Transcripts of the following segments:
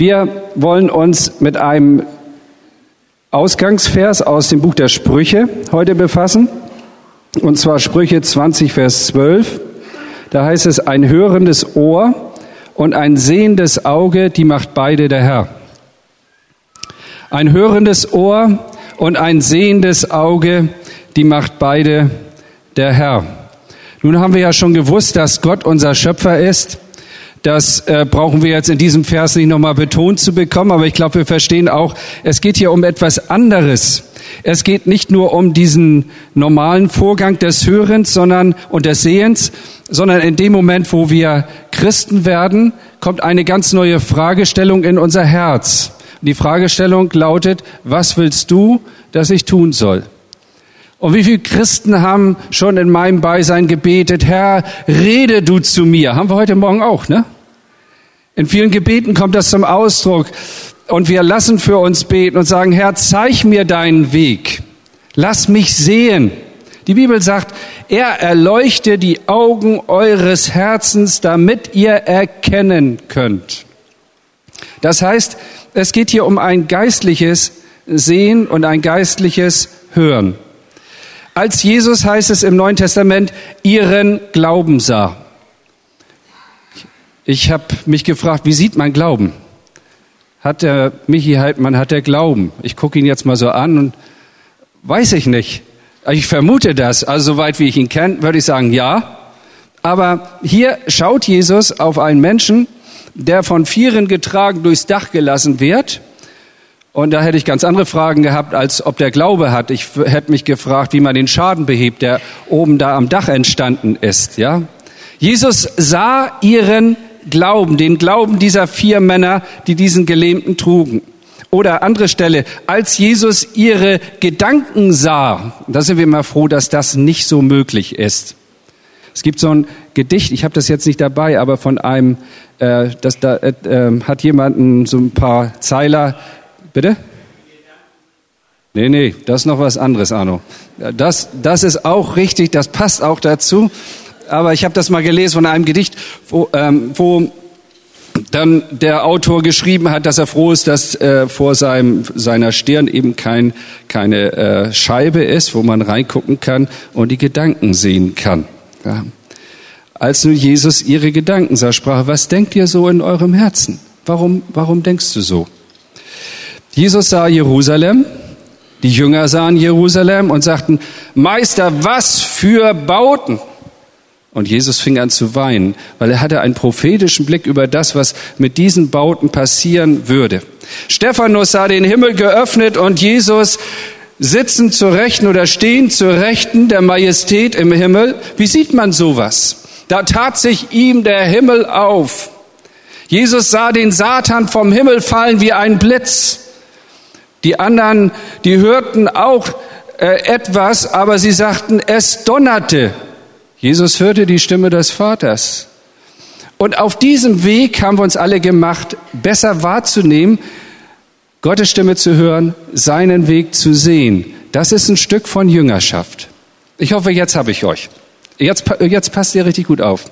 Wir wollen uns mit einem Ausgangsvers aus dem Buch der Sprüche heute befassen. Und zwar Sprüche 20, Vers 12. Da heißt es, ein hörendes Ohr und ein sehendes Auge, die macht beide der Herr. Ein hörendes Ohr und ein sehendes Auge, die macht beide der Herr. Nun haben wir ja schon gewusst, dass Gott unser Schöpfer ist das äh, brauchen wir jetzt in diesem Vers nicht nochmal betont zu bekommen, aber ich glaube, wir verstehen auch, es geht hier um etwas anderes. Es geht nicht nur um diesen normalen Vorgang des Hörens sondern, und des Sehens, sondern in dem Moment, wo wir Christen werden, kommt eine ganz neue Fragestellung in unser Herz. Die Fragestellung lautet, was willst du, dass ich tun soll? Und wie viele Christen haben schon in meinem Beisein gebetet, Herr, rede du zu mir. Haben wir heute Morgen auch, ne? In vielen Gebeten kommt das zum Ausdruck. Und wir lassen für uns beten und sagen, Herr, zeig mir deinen Weg. Lass mich sehen. Die Bibel sagt, er erleuchte die Augen eures Herzens, damit ihr erkennen könnt. Das heißt, es geht hier um ein geistliches Sehen und ein geistliches Hören als Jesus heißt es im Neuen Testament, ihren Glauben sah. Ich habe mich gefragt, wie sieht man Glauben? Hat der Michi Heidmann, hat der Glauben? Ich gucke ihn jetzt mal so an und weiß ich nicht. Ich vermute das. Also soweit wie ich ihn kenne, würde ich sagen, ja. Aber hier schaut Jesus auf einen Menschen, der von Vieren getragen durchs Dach gelassen wird und da hätte ich ganz andere Fragen gehabt, als ob der Glaube hat. Ich hätte mich gefragt, wie man den Schaden behebt, der oben da am Dach entstanden ist, ja. Jesus sah ihren Glauben, den Glauben dieser vier Männer, die diesen Gelähmten trugen. Oder andere Stelle, als Jesus ihre Gedanken sah, da sind wir mal froh, dass das nicht so möglich ist. Es gibt so ein Gedicht, ich habe das jetzt nicht dabei, aber von einem, äh, das da äh, äh hat jemanden so ein paar Zeiler Bitte? Nee, nee, das ist noch was anderes, Arno. Das, das ist auch richtig, das passt auch dazu. Aber ich habe das mal gelesen von einem Gedicht, wo, ähm, wo dann der Autor geschrieben hat, dass er froh ist, dass äh, vor seinem, seiner Stirn eben kein, keine äh, Scheibe ist, wo man reingucken kann und die Gedanken sehen kann. Ja. Als nun Jesus ihre Gedanken sah, sprach, was denkt ihr so in eurem Herzen? Warum, warum denkst du so? Jesus sah Jerusalem, die Jünger sahen Jerusalem und sagten, Meister, was für Bauten! Und Jesus fing an zu weinen, weil er hatte einen prophetischen Blick über das, was mit diesen Bauten passieren würde. Stephanus sah den Himmel geöffnet und Jesus sitzen zur Rechten oder stehen zur Rechten der Majestät im Himmel. Wie sieht man sowas? Da tat sich ihm der Himmel auf. Jesus sah den Satan vom Himmel fallen wie ein Blitz. Die anderen, die hörten auch äh, etwas, aber sie sagten, es donnerte. Jesus hörte die Stimme des Vaters. Und auf diesem Weg haben wir uns alle gemacht, besser wahrzunehmen, Gottes Stimme zu hören, seinen Weg zu sehen. Das ist ein Stück von Jüngerschaft. Ich hoffe, jetzt habe ich euch. Jetzt, jetzt passt ihr richtig gut auf.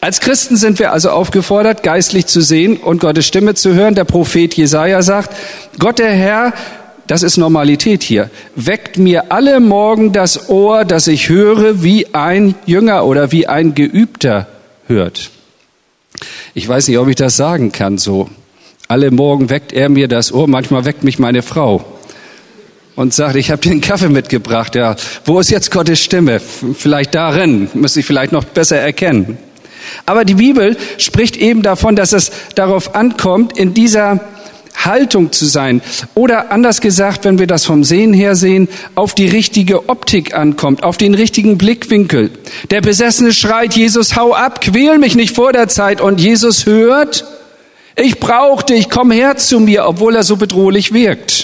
Als Christen sind wir also aufgefordert, geistlich zu sehen und Gottes Stimme zu hören. Der Prophet Jesaja sagt, Gott der Herr, das ist Normalität hier, weckt mir alle Morgen das Ohr, dass ich höre, wie ein Jünger oder wie ein Geübter hört. Ich weiß nicht, ob ich das sagen kann so. Alle Morgen weckt er mir das Ohr, manchmal weckt mich meine Frau und sagt, ich habe dir einen Kaffee mitgebracht. Ja, wo ist jetzt Gottes Stimme? Vielleicht darin, müsste ich vielleicht noch besser erkennen. Aber die Bibel spricht eben davon, dass es darauf ankommt, in dieser Haltung zu sein. Oder anders gesagt, wenn wir das vom Sehen her sehen, auf die richtige Optik ankommt, auf den richtigen Blickwinkel. Der Besessene schreit, Jesus, hau ab, quäl mich nicht vor der Zeit. Und Jesus hört, ich brauche dich, komm her zu mir, obwohl er so bedrohlich wirkt.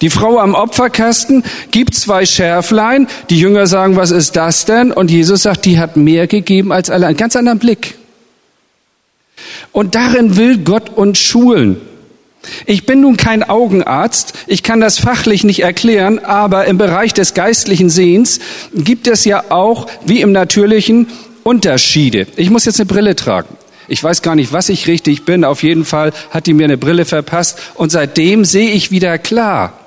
Die Frau am Opferkasten gibt zwei Schärflein. Die Jünger sagen, was ist das denn? Und Jesus sagt, die hat mehr gegeben als alle. Ein ganz anderen Blick. Und darin will Gott uns schulen. Ich bin nun kein Augenarzt, ich kann das fachlich nicht erklären, aber im Bereich des geistlichen Sehens gibt es ja auch, wie im natürlichen, Unterschiede. Ich muss jetzt eine Brille tragen. Ich weiß gar nicht, was ich richtig bin. Auf jeden Fall hat die mir eine Brille verpasst und seitdem sehe ich wieder klar.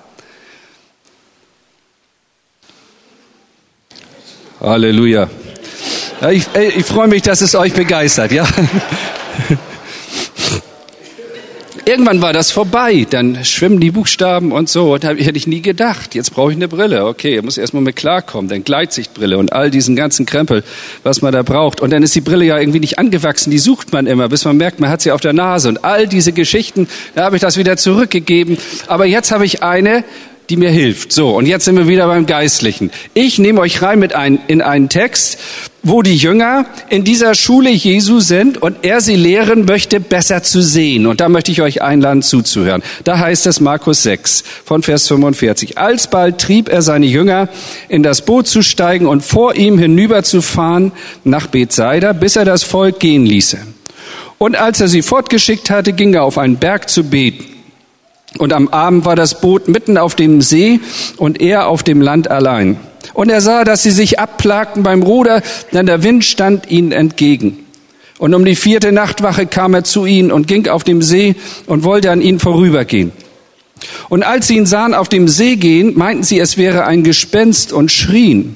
Halleluja. Ja, ich, ich freue mich, dass es euch begeistert, ja. Irgendwann war das vorbei, dann schwimmen die Buchstaben und so. Und hätte ich nie gedacht, jetzt brauche ich eine Brille. Okay, muss erstmal mit klarkommen, dann Gleitsichtbrille und all diesen ganzen Krempel, was man da braucht. Und dann ist die Brille ja irgendwie nicht angewachsen, die sucht man immer, bis man merkt, man hat sie auf der Nase. Und all diese Geschichten, da habe ich das wieder zurückgegeben. Aber jetzt habe ich eine, die mir hilft. So, und jetzt sind wir wieder beim Geistlichen. Ich nehme euch rein mit ein, in einen Text, wo die Jünger in dieser Schule Jesu sind und er sie lehren möchte, besser zu sehen. Und da möchte ich euch einladen zuzuhören. Da heißt es Markus 6 von Vers 45. Alsbald trieb er seine Jünger, in das Boot zu steigen und vor ihm hinüberzufahren nach Bethsaida, bis er das Volk gehen ließe. Und als er sie fortgeschickt hatte, ging er auf einen Berg zu beten. Und am Abend war das Boot mitten auf dem See und er auf dem Land allein. Und er sah, dass sie sich abplagten beim Ruder, denn der Wind stand ihnen entgegen. Und um die vierte Nachtwache kam er zu ihnen und ging auf dem See und wollte an ihnen vorübergehen. Und als sie ihn sahen auf dem See gehen, meinten sie, es wäre ein Gespenst und schrien.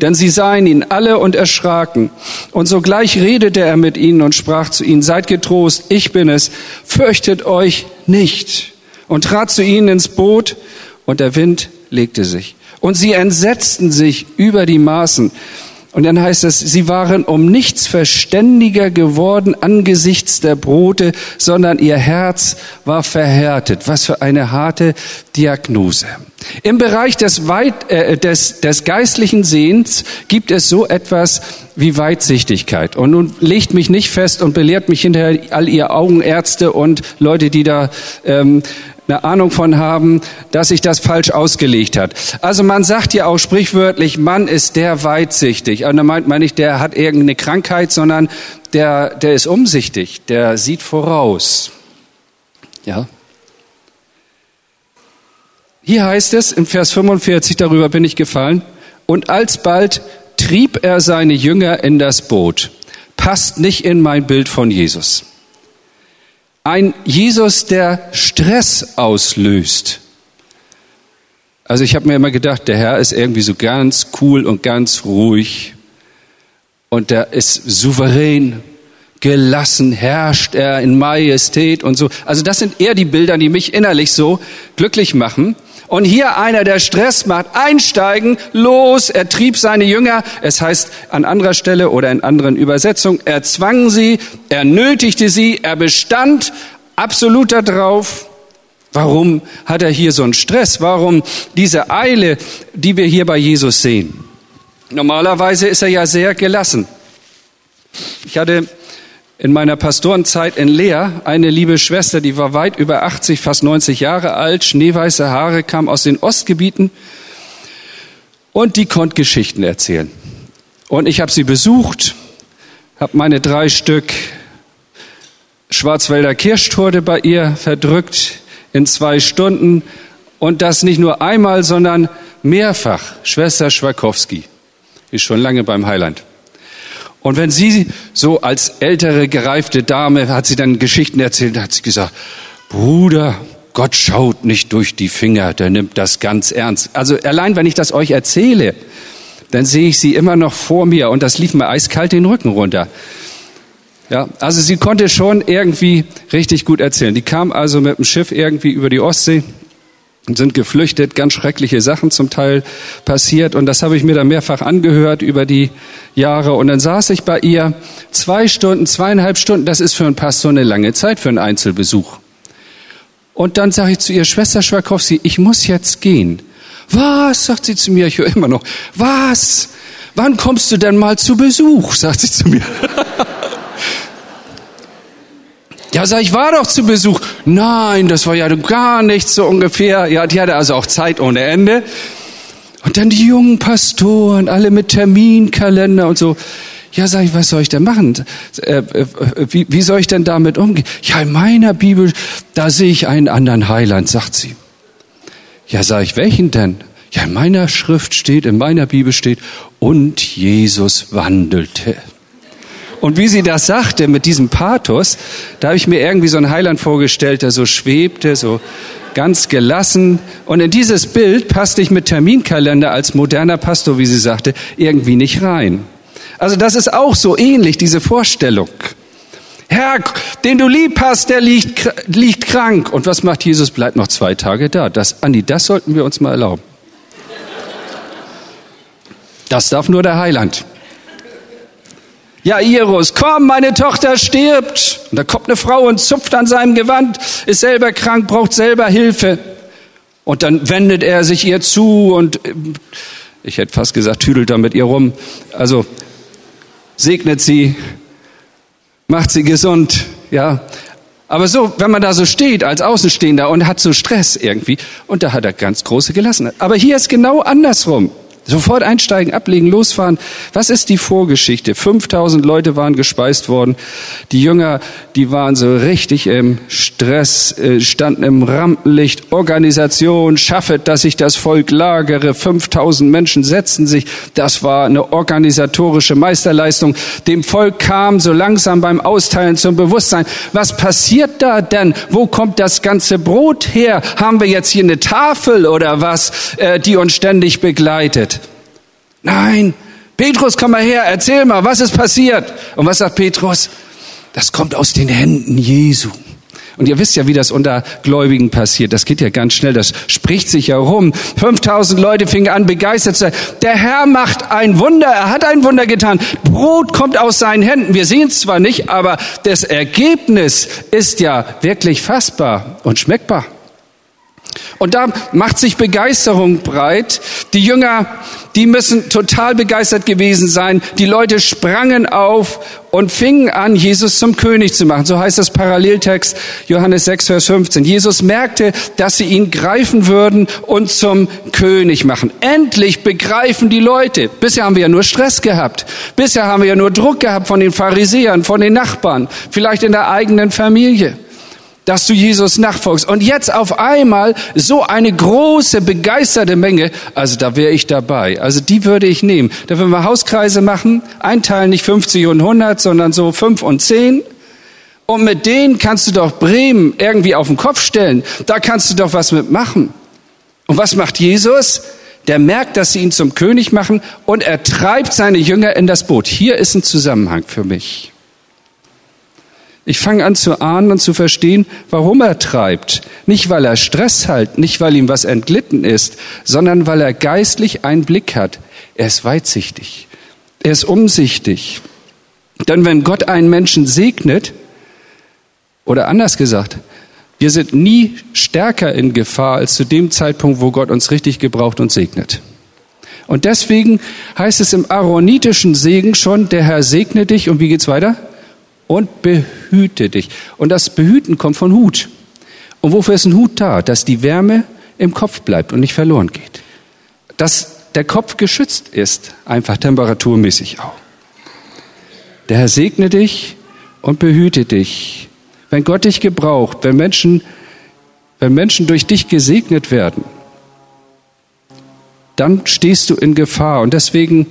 Denn sie sahen ihn alle und erschraken. Und sogleich redete er mit ihnen und sprach zu ihnen, seid getrost, ich bin es, fürchtet euch nicht und trat zu ihnen ins Boot und der Wind legte sich. Und sie entsetzten sich über die Maßen. Und dann heißt es, sie waren um nichts verständiger geworden angesichts der Brote, sondern ihr Herz war verhärtet. Was für eine harte Diagnose. Im Bereich des, Weit, äh, des, des geistlichen Sehens gibt es so etwas wie Weitsichtigkeit. Und nun legt mich nicht fest und belehrt mich hinterher all ihr Augenärzte und Leute, die da ähm, eine Ahnung von haben, dass sich das falsch ausgelegt hat. Also man sagt ja auch sprichwörtlich, Mann ist der weitsichtig. Und da meint man nicht, der hat irgendeine Krankheit, sondern der, der ist umsichtig, der sieht voraus. Ja. Hier heißt es im Vers 45, darüber bin ich gefallen, und alsbald trieb er seine Jünger in das Boot. Passt nicht in mein Bild von Jesus. Ein Jesus, der Stress auslöst. Also ich habe mir immer gedacht, der Herr ist irgendwie so ganz cool und ganz ruhig und der ist souverän, gelassen, herrscht er in Majestät und so. Also das sind eher die Bilder, die mich innerlich so glücklich machen. Und hier einer, der Stress macht, einsteigen, los, er trieb seine Jünger. Es heißt an anderer Stelle oder in anderen Übersetzungen, er zwang sie, er nötigte sie, er bestand absolut darauf. Warum hat er hier so einen Stress? Warum diese Eile, die wir hier bei Jesus sehen? Normalerweise ist er ja sehr gelassen. Ich hatte in meiner Pastorenzeit in Leer eine liebe Schwester, die war weit über 80, fast 90 Jahre alt, schneeweiße Haare, kam aus den Ostgebieten und die konnte Geschichten erzählen. Und ich habe sie besucht, habe meine drei Stück Schwarzwälder Kirschtorte bei ihr verdrückt in zwei Stunden und das nicht nur einmal, sondern mehrfach. Schwester Schwakowski ist schon lange beim Heiland. Und wenn sie so als ältere, gereifte Dame, hat sie dann Geschichten erzählt, hat sie gesagt, Bruder, Gott schaut nicht durch die Finger, der nimmt das ganz ernst. Also allein, wenn ich das euch erzähle, dann sehe ich sie immer noch vor mir und das lief mir eiskalt den Rücken runter. Ja, also sie konnte schon irgendwie richtig gut erzählen. Die kam also mit dem Schiff irgendwie über die Ostsee sind geflüchtet, ganz schreckliche Sachen zum Teil passiert und das habe ich mir dann mehrfach angehört über die Jahre und dann saß ich bei ihr zwei Stunden, zweieinhalb Stunden, das ist für ein Pastor eine lange Zeit für einen Einzelbesuch. Und dann sage ich zu ihr, Schwester Schwakowski, ich muss jetzt gehen. Was, sagt sie zu mir, ich höre immer noch, was? Wann kommst du denn mal zu Besuch, sagt sie zu mir. Ja, sag ich, war doch zu Besuch. Nein, das war ja gar nichts so ungefähr. Ja, die hatte also auch Zeit ohne Ende. Und dann die jungen Pastoren, alle mit Terminkalender und so. Ja, sag ich, was soll ich denn machen? Äh, äh, wie, wie soll ich denn damit umgehen? Ja, in meiner Bibel, da sehe ich einen anderen Heiland, sagt sie. Ja, sag ich, welchen denn? Ja, in meiner Schrift steht, in meiner Bibel steht, und Jesus wandelte. Und wie sie das sagte mit diesem Pathos, da habe ich mir irgendwie so einen Heiland vorgestellt, der so schwebte, so ganz gelassen. Und in dieses Bild passte ich mit Terminkalender als moderner Pastor, wie sie sagte, irgendwie nicht rein. Also das ist auch so ähnlich, diese Vorstellung. Herr, den du lieb hast, der liegt, liegt krank. Und was macht Jesus? Bleibt noch zwei Tage da. Das, Andi, das sollten wir uns mal erlauben. Das darf nur der Heiland. Ja, Iris, komm, meine Tochter stirbt. Und da kommt eine Frau und zupft an seinem Gewand, ist selber krank, braucht selber Hilfe. Und dann wendet er sich ihr zu und ich hätte fast gesagt, tüdelt da mit ihr rum. Also segnet sie, macht sie gesund, ja. Aber so, wenn man da so steht als Außenstehender und hat so Stress irgendwie, und da hat er ganz große Gelassenheit. Aber hier ist genau andersrum. Sofort einsteigen, ablegen, losfahren. Was ist die Vorgeschichte? 5000 Leute waren gespeist worden. Die Jünger, die waren so richtig im Stress, äh, standen im Rampenlicht. Organisation, schaffet, dass sich das Volk lagere. 5000 Menschen setzten sich. Das war eine organisatorische Meisterleistung. Dem Volk kam so langsam beim Austeilen zum Bewusstsein. Was passiert da denn? Wo kommt das ganze Brot her? Haben wir jetzt hier eine Tafel oder was, äh, die uns ständig begleitet? Nein, Petrus, komm mal her, erzähl mal, was ist passiert? Und was sagt Petrus? Das kommt aus den Händen Jesu. Und ihr wisst ja, wie das unter Gläubigen passiert. Das geht ja ganz schnell. Das spricht sich ja rum. 5000 Leute fingen an, begeistert zu sein. Der Herr macht ein Wunder. Er hat ein Wunder getan. Brot kommt aus seinen Händen. Wir sehen es zwar nicht, aber das Ergebnis ist ja wirklich fassbar und schmeckbar. Und da macht sich Begeisterung breit. Die Jünger, die müssen total begeistert gewesen sein. Die Leute sprangen auf und fingen an, Jesus zum König zu machen. So heißt das Paralleltext Johannes 6, Vers 15. Jesus merkte, dass sie ihn greifen würden und zum König machen. Endlich begreifen die Leute. Bisher haben wir ja nur Stress gehabt. Bisher haben wir ja nur Druck gehabt von den Pharisäern, von den Nachbarn, vielleicht in der eigenen Familie dass du Jesus nachfolgst. Und jetzt auf einmal so eine große, begeisterte Menge, also da wäre ich dabei. Also die würde ich nehmen. Da würden wir Hauskreise machen, einteilen nicht 50 und 100, sondern so 5 und 10. Und mit denen kannst du doch Bremen irgendwie auf den Kopf stellen. Da kannst du doch was mitmachen. Und was macht Jesus? Der merkt, dass sie ihn zum König machen und er treibt seine Jünger in das Boot. Hier ist ein Zusammenhang für mich. Ich fange an zu ahnen und zu verstehen, warum er treibt. Nicht, weil er Stress hat, nicht, weil ihm was entglitten ist, sondern weil er geistlich einen Blick hat. Er ist weitsichtig. Er ist umsichtig. Denn wenn Gott einen Menschen segnet, oder anders gesagt, wir sind nie stärker in Gefahr als zu dem Zeitpunkt, wo Gott uns richtig gebraucht und segnet. Und deswegen heißt es im aaronitischen Segen schon, der Herr segne dich und wie geht's weiter? Und behüte dich. Und das Behüten kommt von Hut. Und wofür ist ein Hut da? Dass die Wärme im Kopf bleibt und nicht verloren geht. Dass der Kopf geschützt ist, einfach temperaturmäßig auch. Der Herr segne dich und behüte dich. Wenn Gott dich gebraucht, wenn Menschen, wenn Menschen durch dich gesegnet werden, dann stehst du in Gefahr. Und deswegen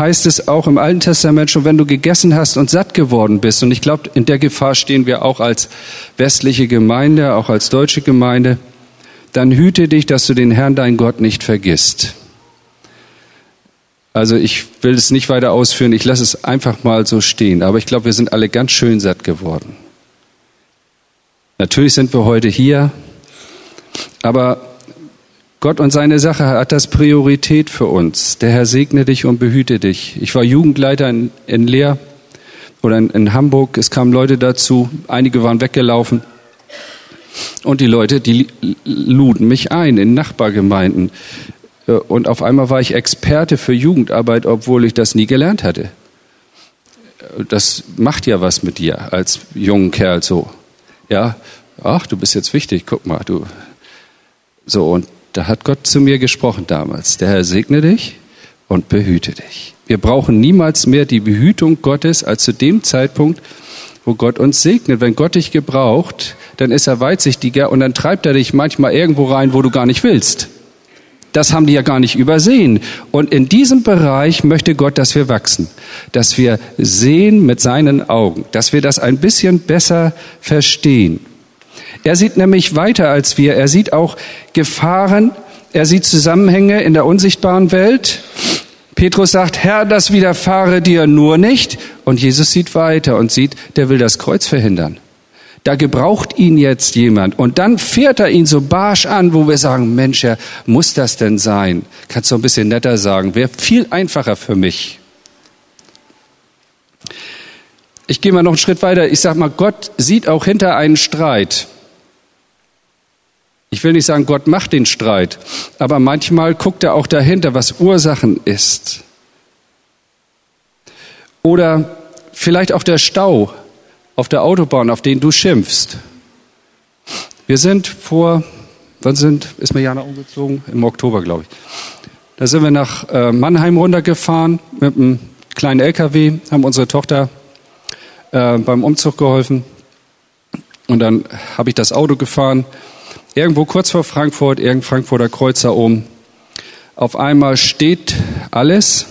heißt es auch im Alten Testament schon, wenn du gegessen hast und satt geworden bist. Und ich glaube, in der Gefahr stehen wir auch als westliche Gemeinde, auch als deutsche Gemeinde. Dann hüte dich, dass du den Herrn, dein Gott, nicht vergisst. Also ich will es nicht weiter ausführen, ich lasse es einfach mal so stehen. Aber ich glaube, wir sind alle ganz schön satt geworden. Natürlich sind wir heute hier, aber Gott und seine Sache hat das Priorität für uns. Der Herr segne dich und behüte dich. Ich war Jugendleiter in, in Leer oder in, in Hamburg. Es kamen Leute dazu. Einige waren weggelaufen. Und die Leute, die luden mich ein in Nachbargemeinden. Äh, und auf einmal war ich Experte für Jugendarbeit, obwohl ich das nie gelernt hatte. Das macht ja was mit dir als jungen Kerl so. Ja, ach, du bist jetzt wichtig, guck mal, du. So, und da hat Gott zu mir gesprochen damals. Der Herr segne dich und behüte dich. Wir brauchen niemals mehr die Behütung Gottes als zu dem Zeitpunkt, wo Gott uns segnet. Wenn Gott dich gebraucht, dann ist er weitsichtiger und dann treibt er dich manchmal irgendwo rein, wo du gar nicht willst. Das haben die ja gar nicht übersehen. Und in diesem Bereich möchte Gott, dass wir wachsen, dass wir sehen mit seinen Augen, dass wir das ein bisschen besser verstehen. Er sieht nämlich weiter als wir. Er sieht auch Gefahren, er sieht Zusammenhänge in der unsichtbaren Welt. Petrus sagt, Herr, das widerfahre dir nur nicht. Und Jesus sieht weiter und sieht, der will das Kreuz verhindern. Da gebraucht ihn jetzt jemand. Und dann fährt er ihn so barsch an, wo wir sagen, Mensch, Herr, muss das denn sein? Kannst du ein bisschen netter sagen. Wäre viel einfacher für mich. Ich gehe mal noch einen Schritt weiter. Ich sage mal, Gott sieht auch hinter einen Streit. Ich will nicht sagen, Gott macht den Streit, aber manchmal guckt er auch dahinter, was Ursachen ist. Oder vielleicht auch der Stau auf der Autobahn, auf den du schimpfst. Wir sind vor, wann sind, ist mir Jana umgezogen? Im Oktober, glaube ich. Da sind wir nach äh, Mannheim runtergefahren mit einem kleinen LKW, haben unsere Tochter äh, beim Umzug geholfen. Und dann habe ich das Auto gefahren irgendwo kurz vor Frankfurt, irgendein Frankfurter Kreuzer oben. Auf einmal steht alles.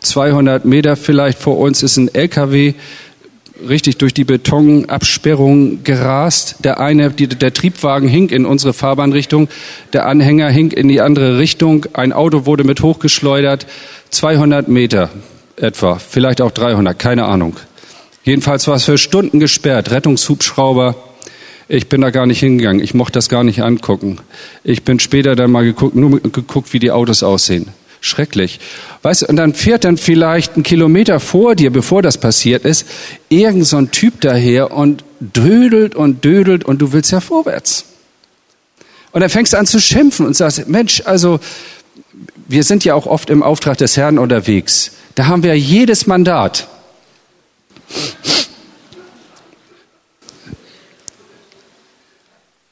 200 Meter vielleicht vor uns ist ein LKW richtig durch die Betonabsperrung gerast. Der eine, die, der Triebwagen hing in unsere Fahrbahnrichtung, der Anhänger hing in die andere Richtung. Ein Auto wurde mit hochgeschleudert. 200 Meter etwa, vielleicht auch 300, keine Ahnung. Jedenfalls war es für Stunden gesperrt. Rettungshubschrauber, ich bin da gar nicht hingegangen. Ich mochte das gar nicht angucken. Ich bin später dann mal geguckt, nur geguckt, wie die Autos aussehen. Schrecklich. Weißt du, und dann fährt dann vielleicht ein Kilometer vor dir, bevor das passiert ist, irgend so ein Typ daher und dödelt und dödelt und du willst ja vorwärts. Und dann fängst du an zu schimpfen und sagst, Mensch, also, wir sind ja auch oft im Auftrag des Herrn unterwegs. Da haben wir jedes Mandat.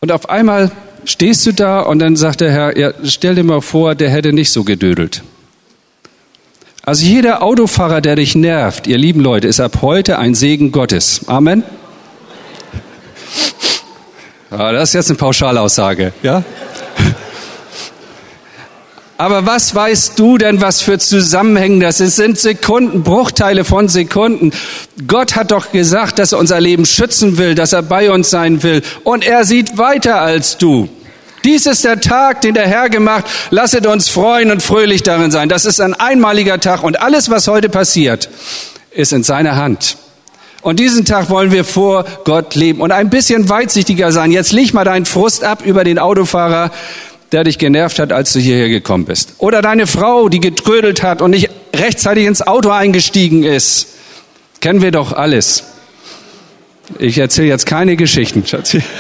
Und auf einmal stehst du da und dann sagt der Herr, ja, stell dir mal vor, der hätte nicht so gedödelt. Also jeder Autofahrer, der dich nervt, ihr lieben Leute, ist ab heute ein Segen Gottes. Amen. Ja, das ist jetzt eine Pauschalaussage, ja? Aber was weißt du denn, was für Zusammenhänge das ist? Es sind Sekunden, Bruchteile von Sekunden. Gott hat doch gesagt, dass er unser Leben schützen will, dass er bei uns sein will. Und er sieht weiter als du. Dies ist der Tag, den der Herr gemacht. Lasset uns freuen und fröhlich darin sein. Das ist ein einmaliger Tag und alles, was heute passiert, ist in seiner Hand. Und diesen Tag wollen wir vor Gott leben und ein bisschen weitsichtiger sein. Jetzt leg mal deinen Frust ab über den Autofahrer, der dich genervt hat, als du hierher gekommen bist. Oder deine Frau, die getrödelt hat und nicht rechtzeitig ins Auto eingestiegen ist. Kennen wir doch alles. Ich erzähle jetzt keine Geschichten, Schatzi.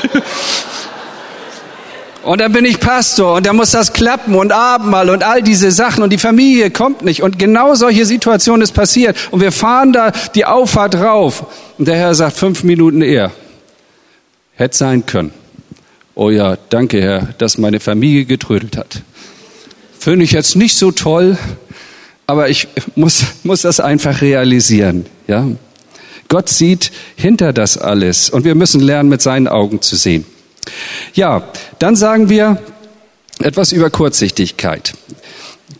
Und dann bin ich Pastor und da muss das klappen und Abendmahl und all diese Sachen und die Familie kommt nicht und genau solche Situationen ist passiert und wir fahren da die Auffahrt rauf und der Herr sagt fünf Minuten eher. Hätte sein können. Oh ja, danke Herr, dass meine Familie getrödelt hat. Finde ich jetzt nicht so toll, aber ich muss, muss das einfach realisieren, ja. Gott sieht hinter das alles und wir müssen lernen, mit seinen Augen zu sehen. Ja, dann sagen wir etwas über Kurzsichtigkeit.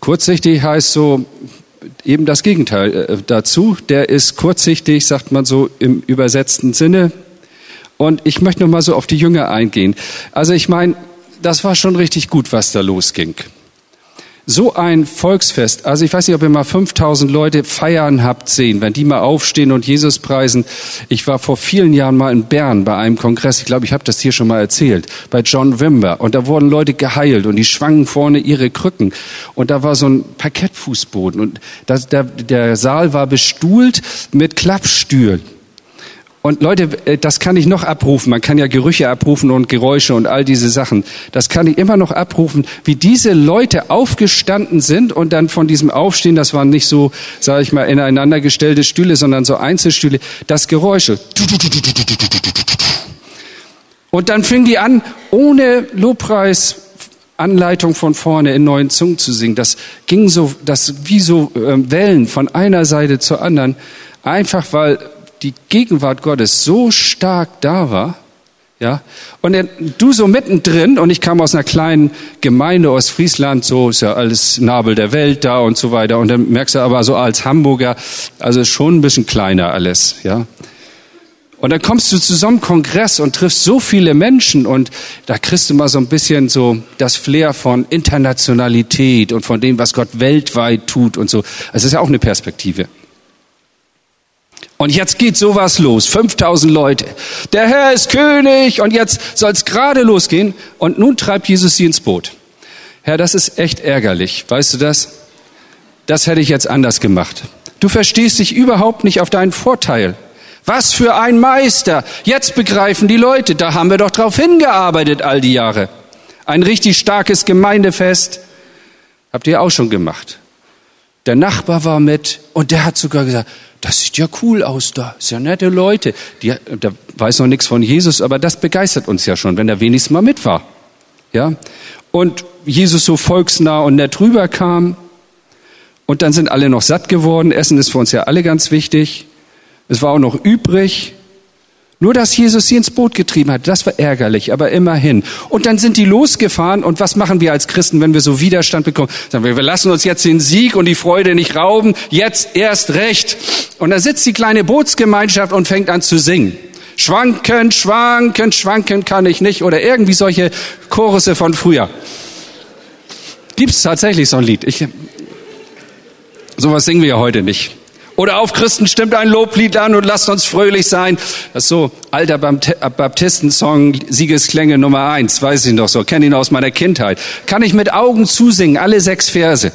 Kurzsichtig heißt so eben das Gegenteil äh, dazu. Der ist kurzsichtig, sagt man so im übersetzten Sinne. Und ich möchte noch mal so auf die Jünger eingehen. Also ich meine, das war schon richtig gut, was da losging. So ein Volksfest, also ich weiß nicht, ob ihr mal 5000 Leute feiern habt sehen, wenn die mal aufstehen und Jesus preisen. Ich war vor vielen Jahren mal in Bern bei einem Kongress, ich glaube, ich habe das hier schon mal erzählt, bei John Wimber. Und da wurden Leute geheilt und die schwangen vorne ihre Krücken. Und da war so ein Parkettfußboden und das, der, der Saal war bestuhlt mit Klappstühlen. Und Leute, äh, das kann ich noch abrufen. Man kann ja Gerüche abrufen und Geräusche und all diese Sachen. Das kann ich immer noch abrufen, wie diese Leute aufgestanden sind und dann von diesem Aufstehen, das waren nicht so, sage ich mal, ineinander gestellte Stühle, sondern so Einzelstühle, das Geräusche. Und dann fing die an, ohne Lobpreis, Anleitung von vorne in neuen Zungen zu singen. Das ging so, das wie so ähm, Wellen von einer Seite zur anderen. Einfach weil die Gegenwart Gottes so stark da war, Ja, und du so mittendrin, und ich kam aus einer kleinen Gemeinde aus Friesland, so ist ja alles Nabel der Welt da und so weiter. Und dann merkst du aber so als Hamburger, also schon ein bisschen kleiner alles, ja. Und dann kommst du zu so einem Kongress und triffst so viele Menschen und da kriegst du mal so ein bisschen so das Flair von Internationalität und von dem, was Gott weltweit tut und so. Also es ist ja auch eine Perspektive. Und jetzt geht sowas los. 5000 Leute. Der Herr ist König und jetzt soll es gerade losgehen. Und nun treibt Jesus sie ins Boot. Herr, das ist echt ärgerlich. Weißt du das? Das hätte ich jetzt anders gemacht. Du verstehst dich überhaupt nicht auf deinen Vorteil. Was für ein Meister. Jetzt begreifen die Leute. Da haben wir doch drauf hingearbeitet all die Jahre. Ein richtig starkes Gemeindefest. Habt ihr auch schon gemacht. Der Nachbar war mit und der hat sogar gesagt, das sieht ja cool aus da, sehr nette Leute. Die, der weiß noch nichts von Jesus, aber das begeistert uns ja schon, wenn er wenigstens mal mit war. Ja? Und Jesus so volksnah und nett rüberkam. Und dann sind alle noch satt geworden. Essen ist für uns ja alle ganz wichtig. Es war auch noch übrig. Nur, dass Jesus sie ins Boot getrieben hat, das war ärgerlich, aber immerhin. Und dann sind die losgefahren und was machen wir als Christen, wenn wir so Widerstand bekommen? Sagen wir, wir lassen uns jetzt den Sieg und die Freude nicht rauben, jetzt erst recht. Und da sitzt die kleine Bootsgemeinschaft und fängt an zu singen. Schwanken, schwanken, schwanken kann ich nicht oder irgendwie solche Chorusse von früher. Gibt's tatsächlich so ein Lied? Ich, sowas singen wir ja heute nicht. Oder auf Christen stimmt ein Loblied an und lasst uns fröhlich sein. Das ist so alter Baptistensong, Siegesklänge Nummer eins, weiß ich noch so, kenne ihn aus meiner Kindheit. Kann ich mit Augen zusingen, alle sechs Verse.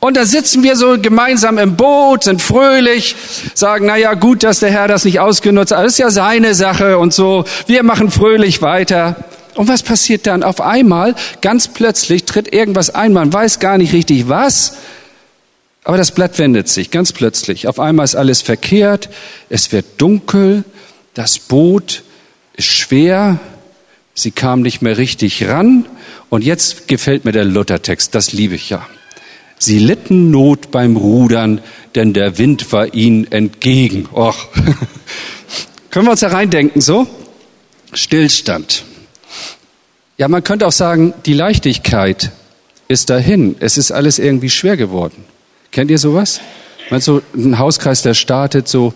Und da sitzen wir so gemeinsam im Boot, sind fröhlich, sagen, na ja, gut, dass der Herr das nicht ausgenutzt hat. Das ist ja seine Sache und so. Wir machen fröhlich weiter. Und was passiert dann? Auf einmal, ganz plötzlich tritt irgendwas ein. Man weiß gar nicht richtig was. Aber das Blatt wendet sich ganz plötzlich. Auf einmal ist alles verkehrt, es wird dunkel, das Boot ist schwer, sie kam nicht mehr richtig ran. Und jetzt gefällt mir der Luthertext, das liebe ich ja. Sie litten Not beim Rudern, denn der Wind war ihnen entgegen. Och. Können wir uns da reindenken so? Stillstand. Ja, man könnte auch sagen, die Leichtigkeit ist dahin. Es ist alles irgendwie schwer geworden. Kennt ihr sowas? Man so ein Hauskreis, der startet so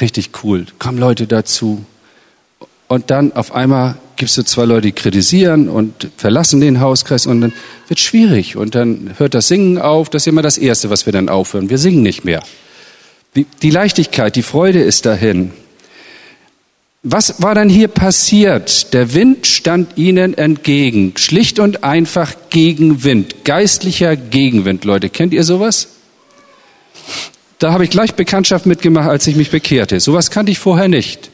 richtig cool. Kommen Leute dazu. Und dann auf einmal gibst du zwei Leute, die kritisieren und verlassen den Hauskreis und dann wird schwierig. Und dann hört das Singen auf. Das ist immer das Erste, was wir dann aufhören. Wir singen nicht mehr. Die Leichtigkeit, die Freude ist dahin. Was war dann hier passiert? Der Wind stand ihnen entgegen. Schlicht und einfach Gegenwind. Geistlicher Gegenwind, Leute. Kennt ihr sowas? Da habe ich gleich Bekanntschaft mitgemacht, als ich mich bekehrte. Sowas kannte ich vorher nicht.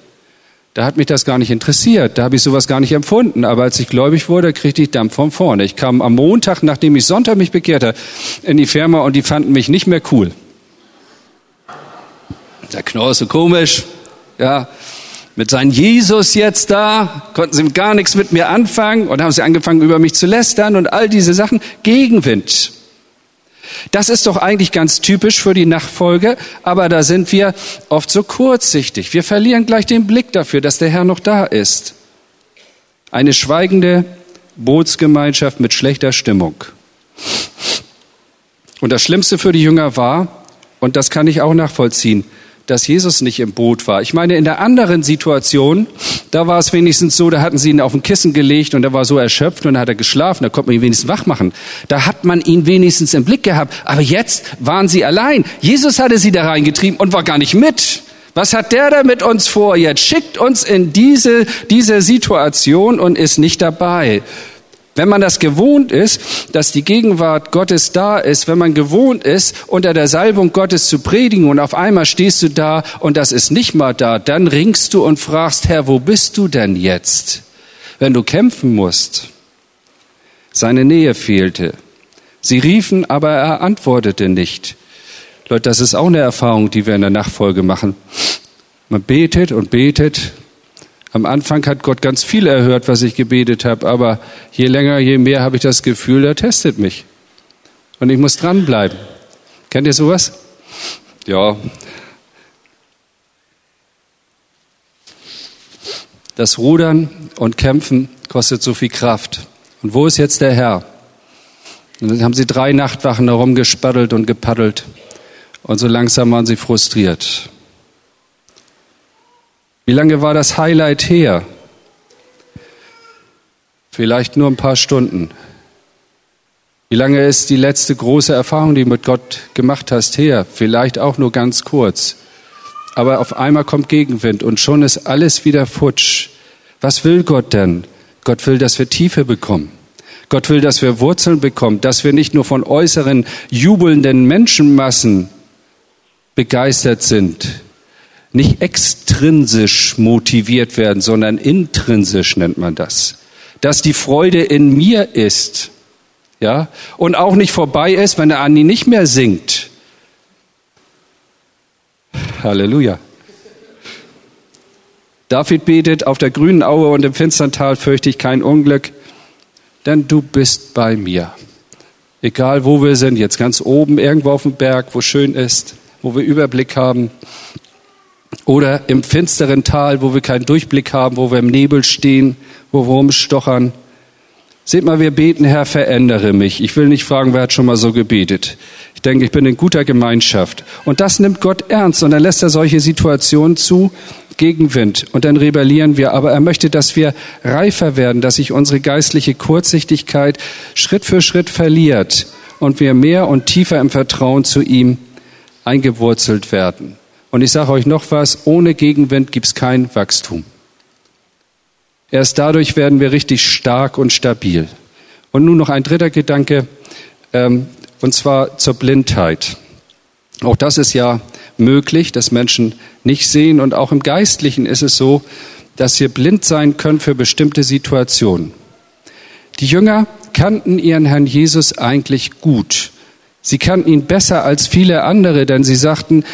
Da hat mich das gar nicht interessiert, da habe ich sowas gar nicht empfunden. Aber als ich gläubig wurde, kriegte ich Dampf von vorne. Ich kam am Montag, nachdem ich Sonntag mich bekehrte, in die Firma und die fanden mich nicht mehr cool. Der Knorr ist so komisch, ja. Mit seinem Jesus jetzt da, konnten sie gar nichts mit mir anfangen und haben sie angefangen, über mich zu lästern und all diese Sachen. Gegenwind. Das ist doch eigentlich ganz typisch für die Nachfolge, aber da sind wir oft so kurzsichtig. Wir verlieren gleich den Blick dafür, dass der Herr noch da ist. Eine schweigende Bootsgemeinschaft mit schlechter Stimmung. Und das Schlimmste für die Jünger war, und das kann ich auch nachvollziehen, dass Jesus nicht im Boot war. Ich meine, in der anderen Situation, da war es wenigstens so, da hatten sie ihn auf ein Kissen gelegt und er war so erschöpft und da hat er geschlafen, da konnte man ihn wenigstens wach machen. Da hat man ihn wenigstens im Blick gehabt. Aber jetzt waren sie allein. Jesus hatte sie da reingetrieben und war gar nicht mit. Was hat der da mit uns vor? Jetzt schickt uns in diese, diese Situation und ist nicht dabei. Wenn man das gewohnt ist, dass die Gegenwart Gottes da ist, wenn man gewohnt ist, unter der Salbung Gottes zu predigen und auf einmal stehst du da und das ist nicht mal da, dann ringst du und fragst, Herr, wo bist du denn jetzt? Wenn du kämpfen musst. Seine Nähe fehlte. Sie riefen, aber er antwortete nicht. Leute, das ist auch eine Erfahrung, die wir in der Nachfolge machen. Man betet und betet am Anfang hat Gott ganz viel erhört, was ich gebetet habe, aber je länger, je mehr habe ich das Gefühl, er testet mich. Und ich muss dranbleiben. Kennt ihr sowas? Ja. Das Rudern und kämpfen kostet so viel Kraft. Und wo ist jetzt der Herr? Und dann haben sie drei Nachtwachen herumgespaddelt und gepaddelt. Und so langsam waren sie frustriert. Wie lange war das Highlight her? Vielleicht nur ein paar Stunden. Wie lange ist die letzte große Erfahrung, die du mit Gott gemacht hast, her? Vielleicht auch nur ganz kurz. Aber auf einmal kommt Gegenwind und schon ist alles wieder futsch. Was will Gott denn? Gott will, dass wir Tiefe bekommen. Gott will, dass wir Wurzeln bekommen, dass wir nicht nur von äußeren jubelnden Menschenmassen begeistert sind, nicht extrinsisch motiviert werden, sondern intrinsisch nennt man das dass die Freude in mir ist. Ja? Und auch nicht vorbei ist, wenn der Andi nicht mehr singt. Halleluja. David betet, auf der grünen Aue und im finstern Tal fürchte ich kein Unglück, denn du bist bei mir. Egal wo wir sind, jetzt ganz oben, irgendwo auf dem Berg, wo schön ist, wo wir Überblick haben, oder im finsteren Tal, wo wir keinen Durchblick haben, wo wir im Nebel stehen, wo wir rumstochern. Seht mal, wir beten, Herr, verändere mich. Ich will nicht fragen, wer hat schon mal so gebetet. Ich denke, ich bin in guter Gemeinschaft. Und das nimmt Gott ernst und dann lässt er solche Situationen zu, Gegenwind. Und dann rebellieren wir. Aber er möchte, dass wir reifer werden, dass sich unsere geistliche Kurzsichtigkeit Schritt für Schritt verliert und wir mehr und tiefer im Vertrauen zu ihm eingewurzelt werden. Und ich sage euch noch was, ohne Gegenwind gibt es kein Wachstum. Erst dadurch werden wir richtig stark und stabil. Und nun noch ein dritter Gedanke, ähm, und zwar zur Blindheit. Auch das ist ja möglich, dass Menschen nicht sehen. Und auch im Geistlichen ist es so, dass wir blind sein können für bestimmte Situationen. Die Jünger kannten ihren Herrn Jesus eigentlich gut. Sie kannten ihn besser als viele andere, denn sie sagten,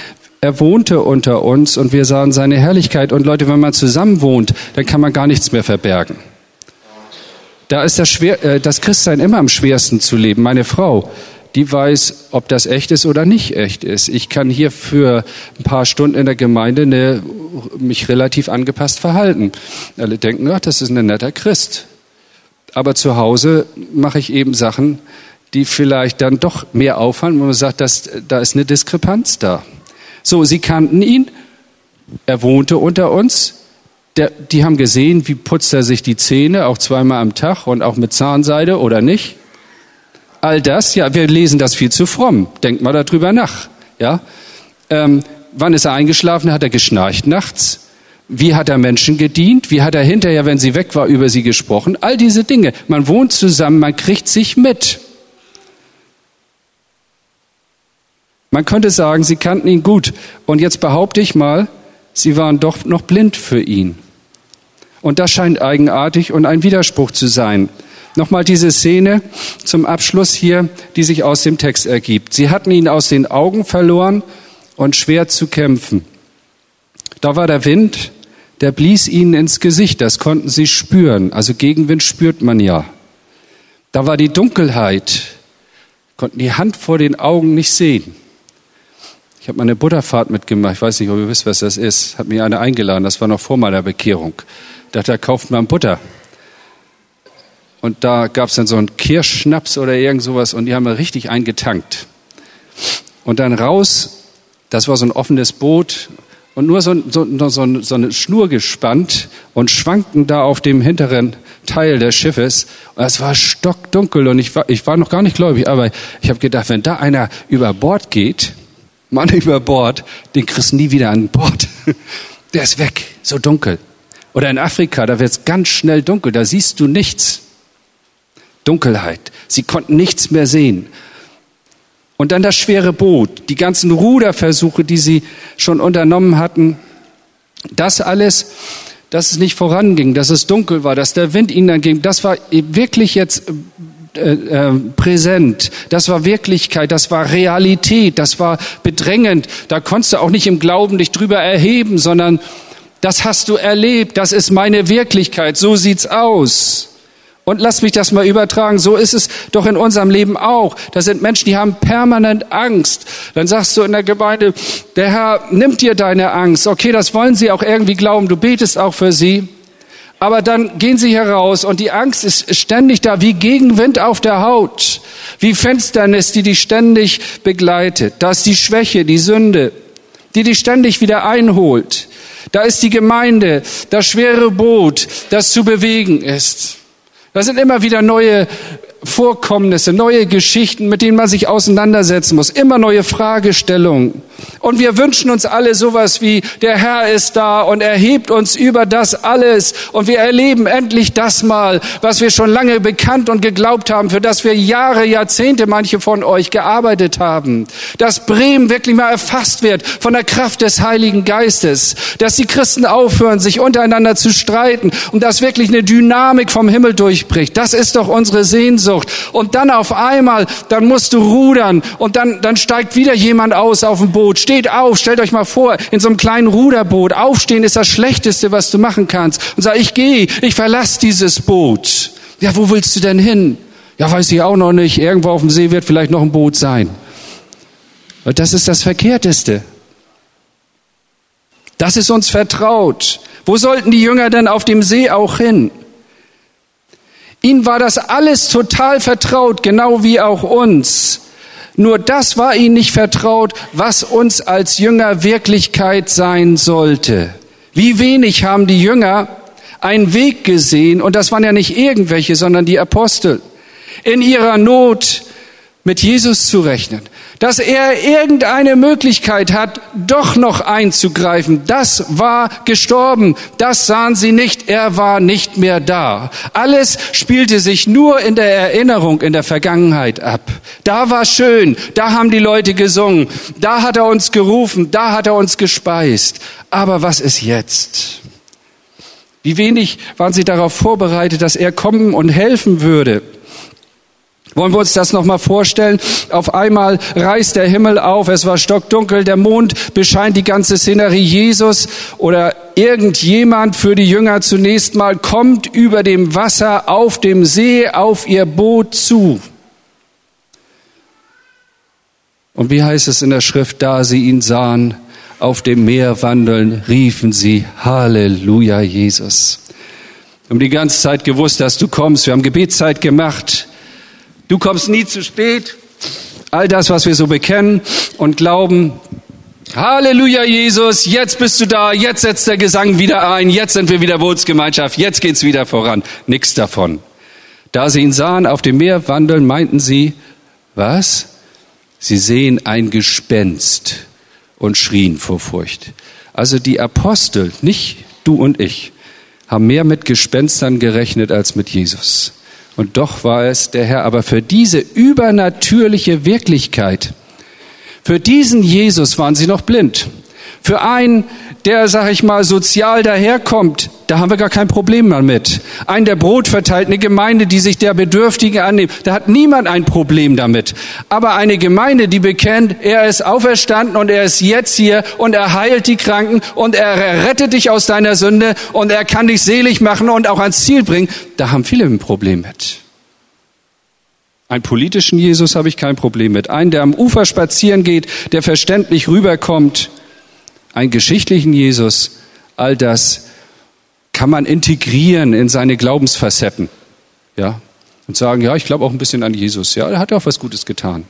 er wohnte unter uns und wir sahen seine Herrlichkeit. Und Leute, wenn man zusammen wohnt, dann kann man gar nichts mehr verbergen. Da ist das, schwer, äh, das Christsein immer am schwersten zu leben. Meine Frau, die weiß, ob das echt ist oder nicht echt ist. Ich kann hier für ein paar Stunden in der Gemeinde eine, mich relativ angepasst verhalten. Alle denken, ach, das ist ein netter Christ. Aber zu Hause mache ich eben Sachen, die vielleicht dann doch mehr auffallen, wo man sagt, dass, da ist eine Diskrepanz da. So, sie kannten ihn. Er wohnte unter uns. Der, die haben gesehen, wie putzt er sich die Zähne, auch zweimal am Tag und auch mit Zahnseide oder nicht. All das, ja, wir lesen das viel zu fromm. Denkt mal darüber nach. Ja, ähm, wann ist er eingeschlafen? Hat er geschnarcht nachts? Wie hat er Menschen gedient? Wie hat er hinterher, wenn sie weg war, über sie gesprochen? All diese Dinge. Man wohnt zusammen, man kriegt sich mit. Man könnte sagen, sie kannten ihn gut. Und jetzt behaupte ich mal, sie waren doch noch blind für ihn. Und das scheint eigenartig und ein Widerspruch zu sein. Nochmal diese Szene zum Abschluss hier, die sich aus dem Text ergibt. Sie hatten ihn aus den Augen verloren und schwer zu kämpfen. Da war der Wind, der blies ihnen ins Gesicht, das konnten sie spüren. Also Gegenwind spürt man ja. Da war die Dunkelheit, konnten die Hand vor den Augen nicht sehen. Ich habe mal eine Butterfahrt mitgemacht. Ich weiß nicht, ob ihr wisst, was das ist. Hat mir eine eingeladen. Das war noch vor meiner Bekehrung. Ich dachte, da kauft man Butter. Und da gab es dann so einen Kirschschnaps oder irgend sowas und die haben wir richtig eingetankt. Und dann raus, das war so ein offenes Boot und nur so, so, so, so eine Schnur gespannt und schwankten da auf dem hinteren Teil des Schiffes. Und es war stockdunkel und ich war, ich war noch gar nicht gläubig, aber ich habe gedacht, wenn da einer über Bord geht, Mann über Bord, den kriegst du nie wieder an Bord. Der ist weg, so dunkel. Oder in Afrika, da wird es ganz schnell dunkel, da siehst du nichts. Dunkelheit. Sie konnten nichts mehr sehen. Und dann das schwere Boot, die ganzen Ruderversuche, die sie schon unternommen hatten. Das alles, dass es nicht voranging, dass es dunkel war, dass der Wind ihnen dann ging, das war wirklich jetzt äh, äh, präsent. Das war Wirklichkeit, das war Realität, das war bedrängend. Da konntest du auch nicht im Glauben dich drüber erheben, sondern das hast du erlebt, das ist meine Wirklichkeit, so sieht's aus. Und lass mich das mal übertragen. So ist es doch in unserem Leben auch. Da sind Menschen, die haben permanent Angst. Dann sagst du in der Gemeinde, der Herr nimmt dir deine Angst. Okay, das wollen sie auch irgendwie glauben. Du betest auch für sie. Aber dann gehen sie heraus und die Angst ist ständig da, wie Gegenwind auf der Haut, wie Finsternis, die dich ständig begleitet. Da ist die Schwäche, die Sünde, die dich ständig wieder einholt. Da ist die Gemeinde, das schwere Boot, das zu bewegen ist. Da sind immer wieder neue Vorkommnisse, neue Geschichten, mit denen man sich auseinandersetzen muss, immer neue Fragestellungen. Und wir wünschen uns alle sowas wie, der Herr ist da und er hebt uns über das alles und wir erleben endlich das mal, was wir schon lange bekannt und geglaubt haben, für das wir Jahre, Jahrzehnte manche von euch gearbeitet haben. Dass Bremen wirklich mal erfasst wird von der Kraft des Heiligen Geistes, dass die Christen aufhören, sich untereinander zu streiten und dass wirklich eine Dynamik vom Himmel durchbricht. Das ist doch unsere Sehnsucht. Und dann auf einmal, dann musst du rudern und dann, dann steigt wieder jemand aus auf dem Boot Boot, steht auf, stellt euch mal vor, in so einem kleinen Ruderboot. Aufstehen ist das Schlechteste, was du machen kannst. Und sag, ich gehe, ich verlasse dieses Boot. Ja, wo willst du denn hin? Ja, weiß ich auch noch nicht. Irgendwo auf dem See wird vielleicht noch ein Boot sein. Und das ist das Verkehrteste. Das ist uns vertraut. Wo sollten die Jünger denn auf dem See auch hin? Ihnen war das alles total vertraut, genau wie auch uns. Nur das war ihnen nicht vertraut, was uns als Jünger Wirklichkeit sein sollte. Wie wenig haben die Jünger einen Weg gesehen, und das waren ja nicht irgendwelche, sondern die Apostel, in ihrer Not mit Jesus zu rechnen, dass er irgendeine Möglichkeit hat, doch noch einzugreifen. Das war gestorben. Das sahen sie nicht. Er war nicht mehr da. Alles spielte sich nur in der Erinnerung in der Vergangenheit ab. Da war schön. Da haben die Leute gesungen. Da hat er uns gerufen. Da hat er uns gespeist. Aber was ist jetzt? Wie wenig waren sie darauf vorbereitet, dass er kommen und helfen würde. Wollen wir uns das nochmal vorstellen? Auf einmal reißt der Himmel auf, es war stockdunkel, der Mond bescheint die ganze Szenerie. Jesus oder irgendjemand für die Jünger zunächst mal kommt über dem Wasser auf dem See auf ihr Boot zu. Und wie heißt es in der Schrift, da sie ihn sahen, auf dem Meer wandeln, riefen sie, Halleluja, Jesus. Wir haben die ganze Zeit gewusst, dass du kommst. Wir haben Gebetszeit gemacht. Du kommst nie zu spät. All das, was wir so bekennen und glauben. Halleluja, Jesus, jetzt bist du da, jetzt setzt der Gesang wieder ein, jetzt sind wir wieder Bootsgemeinschaft, jetzt geht's wieder voran. Nix davon. Da sie ihn sahen auf dem Meer wandeln, meinten sie, was? Sie sehen ein Gespenst und schrien vor Furcht. Also die Apostel, nicht du und ich, haben mehr mit Gespenstern gerechnet als mit Jesus. Und doch war es der Herr. Aber für diese übernatürliche Wirklichkeit, für diesen Jesus waren sie noch blind. Für einen, der, sag ich mal, sozial daherkommt, da haben wir gar kein Problem damit. Ein, der Brot verteilt, eine Gemeinde, die sich der Bedürftigen annimmt, da hat niemand ein Problem damit. Aber eine Gemeinde, die bekennt, er ist auferstanden und er ist jetzt hier und er heilt die Kranken und er rettet dich aus deiner Sünde und er kann dich selig machen und auch ans Ziel bringen, da haben viele ein Problem mit. Einen politischen Jesus habe ich kein Problem mit. Einen, der am Ufer spazieren geht, der verständlich rüberkommt. Einen geschichtlichen Jesus, all das kann man integrieren in seine Glaubensfacetten. Ja, und sagen, ja, ich glaube auch ein bisschen an Jesus. Ja, er hat auch was Gutes getan.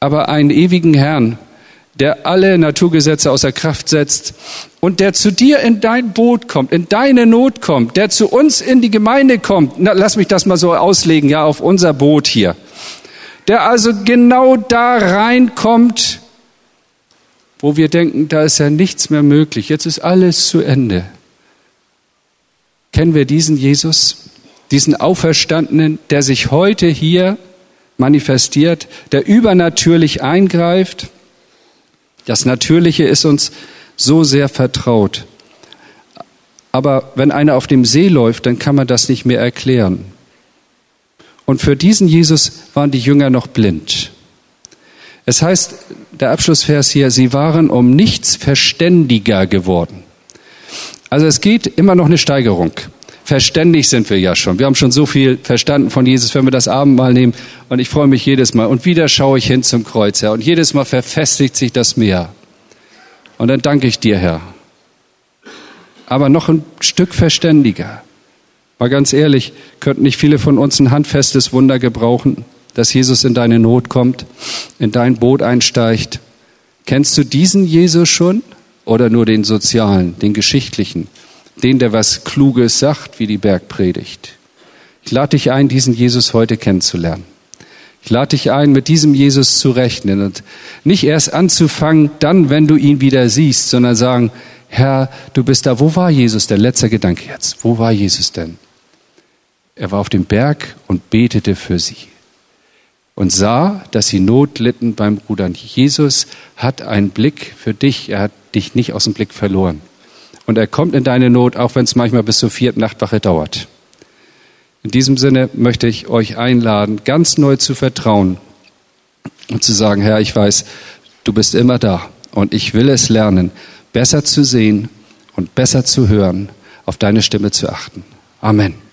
Aber einen ewigen Herrn, der alle Naturgesetze außer Kraft setzt und der zu dir in dein Boot kommt, in deine Not kommt, der zu uns in die Gemeinde kommt. Na, lass mich das mal so auslegen, ja, auf unser Boot hier. Der also genau da reinkommt, wo wir denken, da ist ja nichts mehr möglich. Jetzt ist alles zu Ende. Kennen wir diesen Jesus, diesen Auferstandenen, der sich heute hier manifestiert, der übernatürlich eingreift? Das Natürliche ist uns so sehr vertraut. Aber wenn einer auf dem See läuft, dann kann man das nicht mehr erklären. Und für diesen Jesus waren die Jünger noch blind. Es heißt, der Abschlussvers hier, sie waren um nichts verständiger geworden. Also es geht immer noch eine Steigerung. Verständig sind wir ja schon. Wir haben schon so viel verstanden von Jesus, wenn wir das Abendmahl nehmen. Und ich freue mich jedes Mal. Und wieder schaue ich hin zum Kreuz, Herr. Und jedes Mal verfestigt sich das Meer. Und dann danke ich dir, Herr. aber noch ein Stück verständiger. Mal ganz ehrlich, könnten nicht viele von uns ein handfestes Wunder gebrauchen, dass Jesus in deine Not kommt, in dein Boot einsteigt. Kennst du diesen Jesus schon oder nur den sozialen, den geschichtlichen, den, der was Kluges sagt, wie die Bergpredigt? Ich lade dich ein, diesen Jesus heute kennenzulernen. Ich lade dich ein, mit diesem Jesus zu rechnen und nicht erst anzufangen, dann, wenn du ihn wieder siehst, sondern sagen, Herr, du bist da. Wo war Jesus denn? Letzter Gedanke jetzt. Wo war Jesus denn? Er war auf dem Berg und betete für sie und sah, dass sie Not litten beim Bruder. Jesus hat einen Blick für dich. Er hat dich nicht aus dem Blick verloren. Und er kommt in deine Not, auch wenn es manchmal bis zur vierten Nachtwache dauert. In diesem Sinne möchte ich euch einladen, ganz neu zu vertrauen und zu sagen, Herr, ich weiß, du bist immer da und ich will es lernen, besser zu sehen und besser zu hören, auf deine Stimme zu achten. Amen.